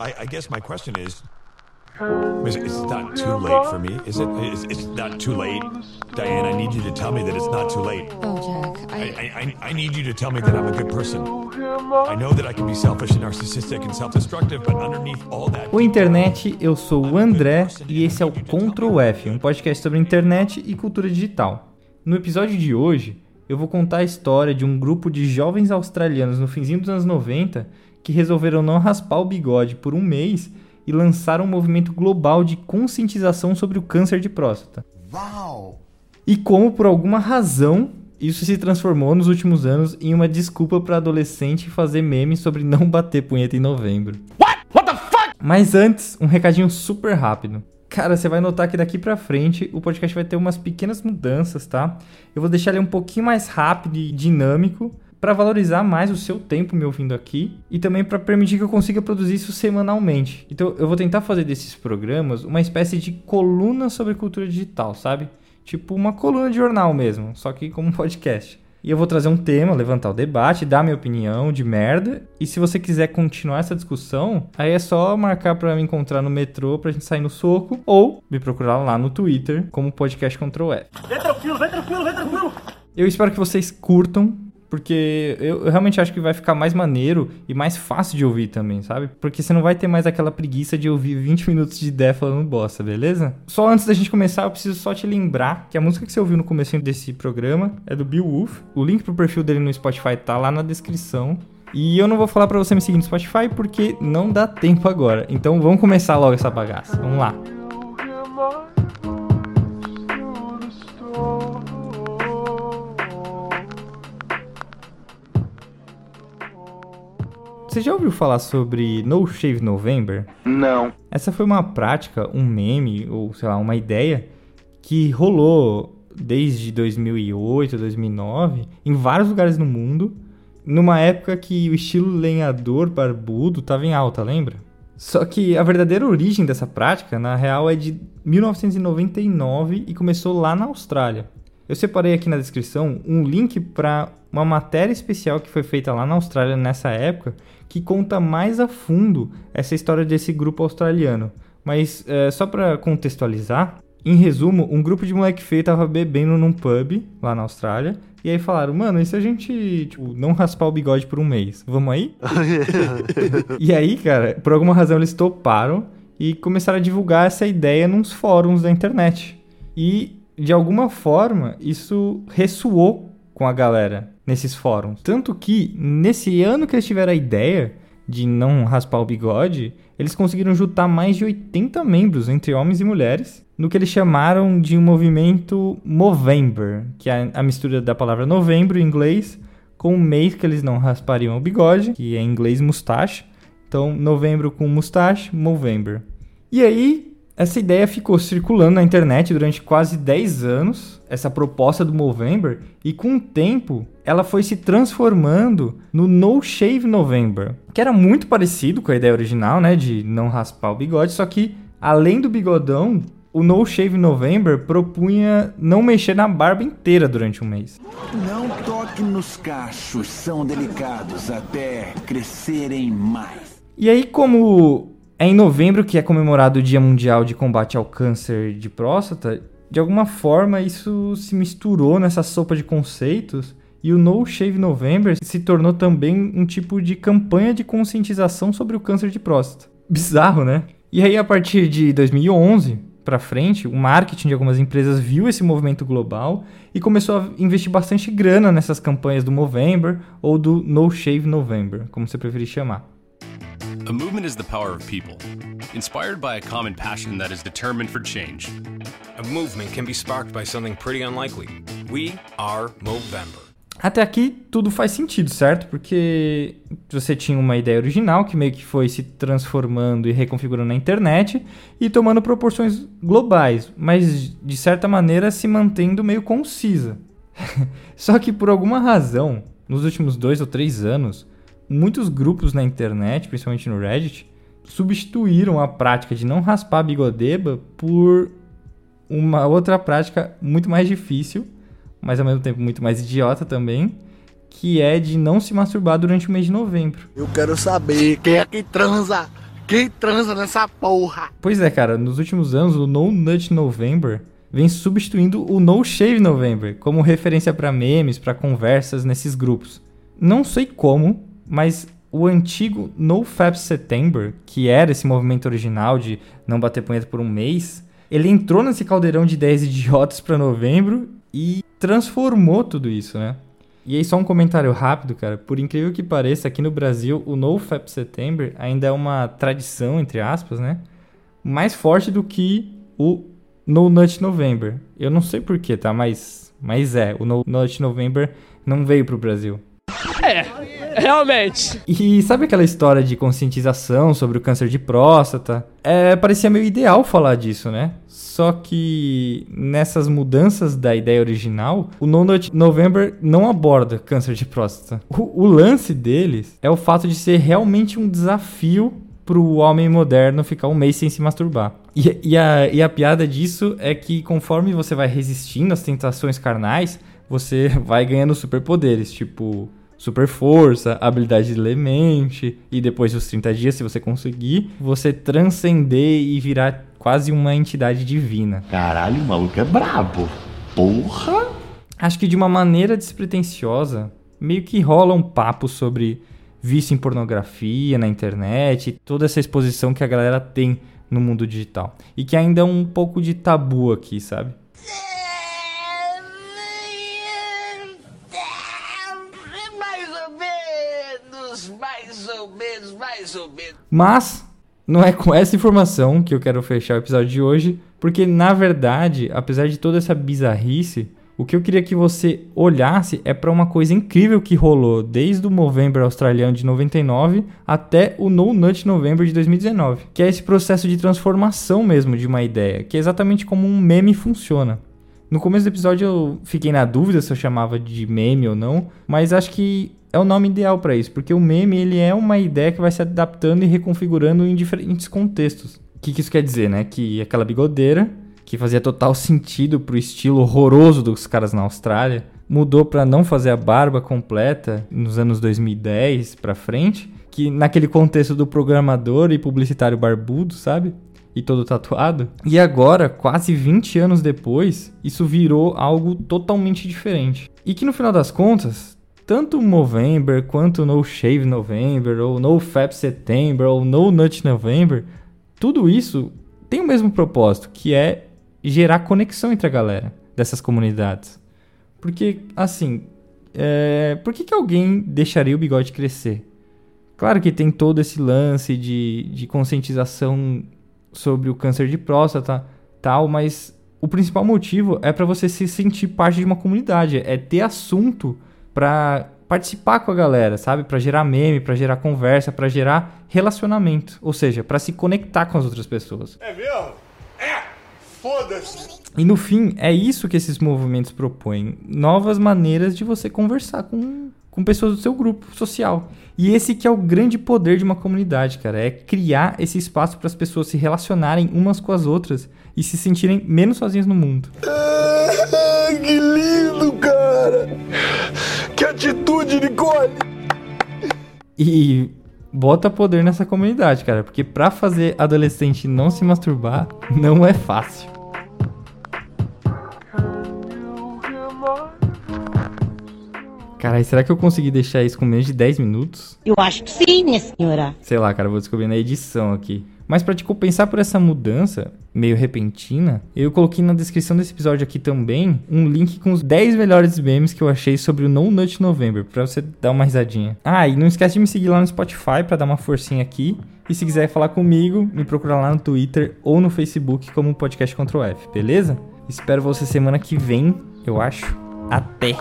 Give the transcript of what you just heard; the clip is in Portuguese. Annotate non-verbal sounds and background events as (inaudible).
I, I guess my question is, is it- it's not too late for me, is it? It's, it's not too late, Diane. I need you to tell me that it's not too late. Oh, Jack, I, I. I, I- I need you to tell me that I'm a good person. I know that I can be selfish and narcissistic and self-destructive, but underneath all that, O Internet, eu sou o André e esse é o Ctrl F, um podcast sobre internet e cultura digital. No episódio de hoje, eu vou contar a história de um grupo de jovens australianos no finzinho dos anos 90 que resolveram não raspar o bigode por um mês e lançaram um movimento global de conscientização sobre o câncer de próstata. E como por alguma razão isso se transformou nos últimos anos em uma desculpa para adolescente fazer memes sobre não bater punheta em novembro. Mas antes, um recadinho super rápido. Cara, você vai notar que daqui pra frente o podcast vai ter umas pequenas mudanças, tá? Eu vou deixar ele um pouquinho mais rápido e dinâmico para valorizar mais o seu tempo me ouvindo aqui e também para permitir que eu consiga produzir isso semanalmente. Então, eu vou tentar fazer desses programas uma espécie de coluna sobre cultura digital, sabe? Tipo uma coluna de jornal mesmo, só que como um podcast. E eu vou trazer um tema, levantar o debate, dar minha opinião de merda. E se você quiser continuar essa discussão, aí é só marcar pra me encontrar no metrô pra gente sair no soco ou me procurar lá no Twitter como podcast Ctrl F. Vem tranquilo, vem tranquilo, vem tranquilo. Eu espero que vocês curtam, porque eu eu realmente acho que vai ficar mais maneiro e mais fácil de ouvir também, sabe? Porque você não vai ter mais aquela preguiça de ouvir 20 minutos de ideia falando bosta, beleza? Só antes da gente começar, eu preciso só te lembrar que a música que você ouviu no começo desse programa é do Bill Wolf. O link pro perfil dele no Spotify tá lá na descrição. E eu não vou falar pra você me seguir no Spotify porque não dá tempo agora. Então vamos começar logo essa bagaça. Vamos lá. Você já ouviu falar sobre No Shave November? Não. Essa foi uma prática, um meme, ou sei lá, uma ideia que rolou desde 2008, 2009, em vários lugares no mundo, numa época que o estilo lenhador barbudo estava em alta, lembra? Só que a verdadeira origem dessa prática, na real, é de 1999 e começou lá na Austrália. Eu separei aqui na descrição um link para uma matéria especial que foi feita lá na Austrália nessa época, que conta mais a fundo essa história desse grupo australiano. Mas é, só para contextualizar, em resumo, um grupo de moleque feio tava bebendo num pub lá na Austrália. E aí falaram, mano, e se a gente, tipo, não raspar o bigode por um mês? Vamos aí? (laughs) e aí, cara, por alguma razão eles toparam e começaram a divulgar essa ideia nos fóruns da internet. E, de alguma forma, isso ressoou com a galera nesses fóruns. Tanto que, nesse ano que eles tiveram a ideia de não raspar o bigode, eles conseguiram juntar mais de 80 membros, entre homens e mulheres, no que eles chamaram de um movimento Movember, que é a mistura da palavra novembro em inglês com o mês que eles não raspariam o bigode, que é em inglês mustache. Então, novembro com mustache, Movember. E aí, essa ideia ficou circulando na internet durante quase 10 anos, essa proposta do Movember, e com o tempo ela foi se transformando no No Shave November, que era muito parecido com a ideia original, né, de não raspar o bigode, só que além do bigodão, o No Shave November propunha não mexer na barba inteira durante um mês. Não toque nos cachos, são delicados até crescerem mais. E aí, como é em novembro que é comemorado o Dia Mundial de Combate ao Câncer de Próstata, de alguma forma isso se misturou nessa sopa de conceitos e o No Shave November se tornou também um tipo de campanha de conscientização sobre o câncer de próstata. Bizarro, né? E aí, a partir de 2011 para frente, o marketing de algumas empresas viu esse movimento global e começou a investir bastante grana nessas campanhas do Movember ou do No Shave November, como você preferir chamar. A movement is the power of people, inspired by a common passion that is determined for change. A movement can be sparked by something pretty unlikely. We are Movember. Até aqui tudo faz sentido, certo? Porque você tinha uma ideia original que meio que foi se transformando e reconfigurando na internet e tomando proporções globais, mas de certa maneira se mantendo meio concisa. (laughs) Só que por alguma razão, nos últimos dois ou três anos, muitos grupos na internet, principalmente no Reddit, substituíram a prática de não raspar a bigodeba por uma outra prática muito mais difícil mas ao mesmo tempo muito mais idiota também, que é de não se masturbar durante o mês de novembro. Eu quero saber quem é que transa, Quem transa nessa porra? Pois é, cara, nos últimos anos o No Nut November vem substituindo o No Shave November como referência para memes, para conversas nesses grupos. Não sei como, mas o antigo No Fab September, que era esse movimento original de não bater punheta por um mês, ele entrou nesse caldeirão de ideias idiotas para novembro e transformou tudo isso, né? E aí, só um comentário rápido, cara. Por incrível que pareça, aqui no Brasil, o No Fap September ainda é uma tradição, entre aspas, né? Mais forte do que o No Nut November. Eu não sei porquê, tá? Mas, mas é, o No Nut November não veio pro Brasil. É, (laughs) realmente. E sabe aquela história de conscientização sobre o câncer de próstata? É, parecia meio ideal falar disso, né? Só que nessas mudanças da ideia original, o No November não aborda câncer de próstata. O, o lance deles é o fato de ser realmente um desafio pro homem moderno ficar um mês sem se masturbar. E, e, a, e a piada disso é que conforme você vai resistindo às tentações carnais, você (laughs) vai ganhando superpoderes, tipo super força, habilidade de ler mente, e depois dos 30 dias, se você conseguir, você transcender e virar quase uma entidade divina. Caralho, o maluco é brabo. Porra! Acho que de uma maneira despretensiosa, meio que rola um papo sobre vício em pornografia na internet, toda essa exposição que a galera tem no mundo digital. E que ainda é um pouco de tabu aqui, sabe? Mais ou menos. Mas não é com essa informação que eu quero fechar o episódio de hoje, porque na verdade, apesar de toda essa bizarrice, o que eu queria que você olhasse é para uma coisa incrível que rolou desde o Movember australiano de 99 até o No Nut November de 2019, que é esse processo de transformação mesmo de uma ideia, que é exatamente como um meme funciona. No começo do episódio eu fiquei na dúvida se eu chamava de meme ou não, mas acho que é o nome ideal para isso, porque o meme ele é uma ideia que vai se adaptando e reconfigurando em diferentes contextos. O que, que isso quer dizer, né? Que aquela bigodeira, que fazia total sentido pro estilo horroroso dos caras na Austrália, mudou para não fazer a barba completa nos anos 2010 para frente, que naquele contexto do programador e publicitário barbudo, sabe? E todo tatuado. E agora, quase 20 anos depois, isso virou algo totalmente diferente. E que no final das contas, tanto Movember quanto No Shave November, ou No Fab September, ou No Nut November, tudo isso tem o mesmo propósito, que é gerar conexão entre a galera dessas comunidades. Porque, assim, é... por que, que alguém deixaria o bigode crescer? Claro que tem todo esse lance de, de conscientização sobre o câncer de próstata, tal, mas o principal motivo é para você se sentir parte de uma comunidade, é ter assunto para participar com a galera, sabe? Para gerar meme, para gerar conversa, para gerar relacionamento, ou seja, para se conectar com as outras pessoas. É mesmo? É. Foda-se. E no fim, é isso que esses movimentos propõem, novas maneiras de você conversar com com pessoas do seu grupo social. E esse que é o grande poder de uma comunidade, cara, é criar esse espaço para as pessoas se relacionarem umas com as outras e se sentirem menos sozinhas no mundo. Ah, que lindo, cara! Que atitude, Nicole! E bota poder nessa comunidade, cara, porque para fazer adolescente não se masturbar não é fácil. Caralho, será que eu consegui deixar isso com menos de 10 minutos? Eu acho que sim, minha senhora. Sei lá, cara, vou descobrir na edição aqui. Mas para te compensar por essa mudança meio repentina, eu coloquei na descrição desse episódio aqui também um link com os 10 melhores memes que eu achei sobre o No Nut November, para você dar uma risadinha. Ah, e não esquece de me seguir lá no Spotify para dar uma forcinha aqui. E se quiser falar comigo, me procura lá no Twitter ou no Facebook como Podcast Ctrl F, beleza? Espero você semana que vem, eu acho. Até!